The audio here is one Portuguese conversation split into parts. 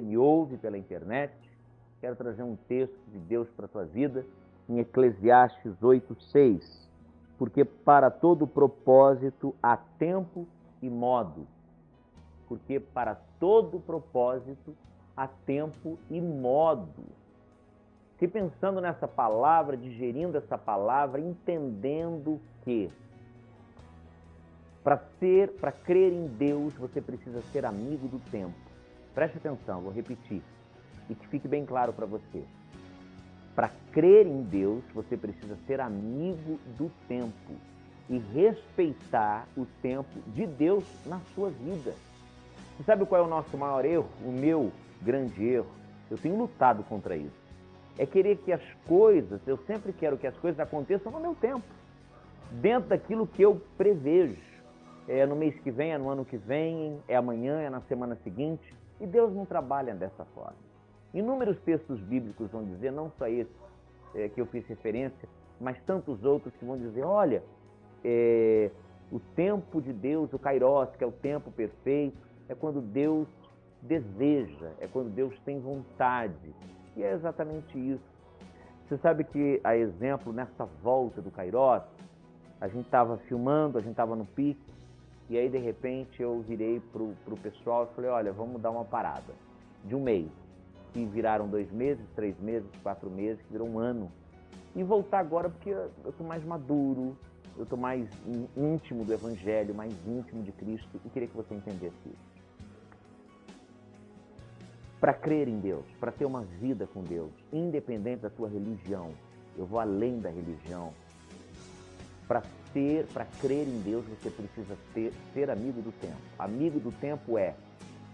me ouve pela internet, quero trazer um texto de Deus para a tua vida em Eclesiastes 8:6. Porque para todo propósito há tempo e modo. Porque para todo propósito há tempo e modo. Fiquei pensando nessa palavra, digerindo essa palavra, entendendo que para ser, para crer em Deus, você precisa ser amigo do tempo. Preste atenção, vou repetir e que fique bem claro para você. Para crer em Deus, você precisa ser amigo do tempo e respeitar o tempo de Deus na sua vida. Você sabe qual é o nosso maior erro? O meu grande erro? Eu tenho lutado contra isso. É querer que as coisas, eu sempre quero que as coisas aconteçam no meu tempo, dentro daquilo que eu prevejo é no mês que vem, é no ano que vem, é amanhã, é na semana seguinte. E Deus não trabalha dessa forma. Inúmeros textos bíblicos vão dizer, não só esse é, que eu fiz referência, mas tantos outros que vão dizer: olha, é, o tempo de Deus, o Kairos, que é o tempo perfeito, é quando Deus deseja, é quando Deus tem vontade. E é exatamente isso. Você sabe que, a exemplo, nessa volta do Kairos, a gente estava filmando, a gente estava no pique, e aí, de repente, eu virei para o pessoal e falei, olha, vamos dar uma parada de um mês. Que viraram dois meses, três meses, quatro meses, que virou um ano. E voltar agora porque eu estou mais maduro, eu estou mais íntimo do Evangelho, mais íntimo de Cristo e queria que você entendesse isso. Para crer em Deus, para ter uma vida com Deus, independente da tua religião, eu vou além da religião. Para ter, para crer em Deus, você precisa ter, ser amigo do tempo. Amigo do tempo é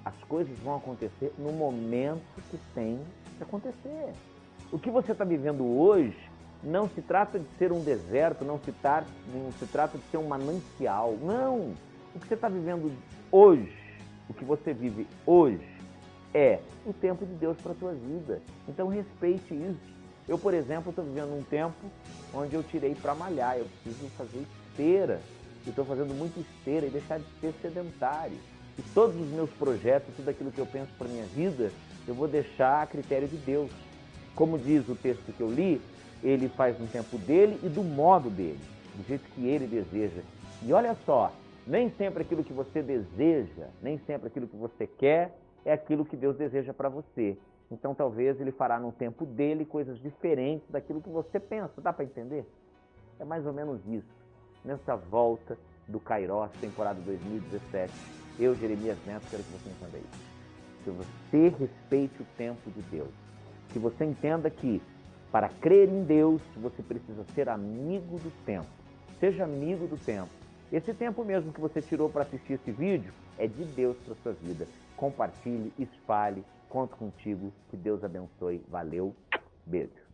as coisas vão acontecer no momento que tem que acontecer. O que você está vivendo hoje não se trata de ser um deserto, não se, tar, não se trata de ser um manancial. Não! O que você está vivendo hoje, o que você vive hoje, é o tempo de Deus para a tua vida. Então respeite isso. Eu, por exemplo, estou vivendo um tempo onde eu tirei para malhar, eu preciso fazer esteira. Eu estou fazendo muito esteira e deixar de ser sedentário. E todos os meus projetos, tudo aquilo que eu penso para minha vida, eu vou deixar a critério de Deus. Como diz o texto que eu li, ele faz no tempo dele e do modo dele, do jeito que ele deseja. E olha só, nem sempre aquilo que você deseja, nem sempre aquilo que você quer é aquilo que Deus deseja para você. Então talvez ele fará no tempo dele coisas diferentes daquilo que você pensa. Dá para entender? É mais ou menos isso. Nessa volta do Kairos, temporada 2017, eu, Jeremias Neto, quero que você entenda isso. Que você respeite o tempo de Deus. Que você entenda que para crer em Deus, você precisa ser amigo do tempo. Seja amigo do tempo. Esse tempo mesmo que você tirou para assistir esse vídeo é de Deus para sua vida. Compartilhe, espalhe, Conto contigo. Que Deus abençoe. Valeu. Beijo.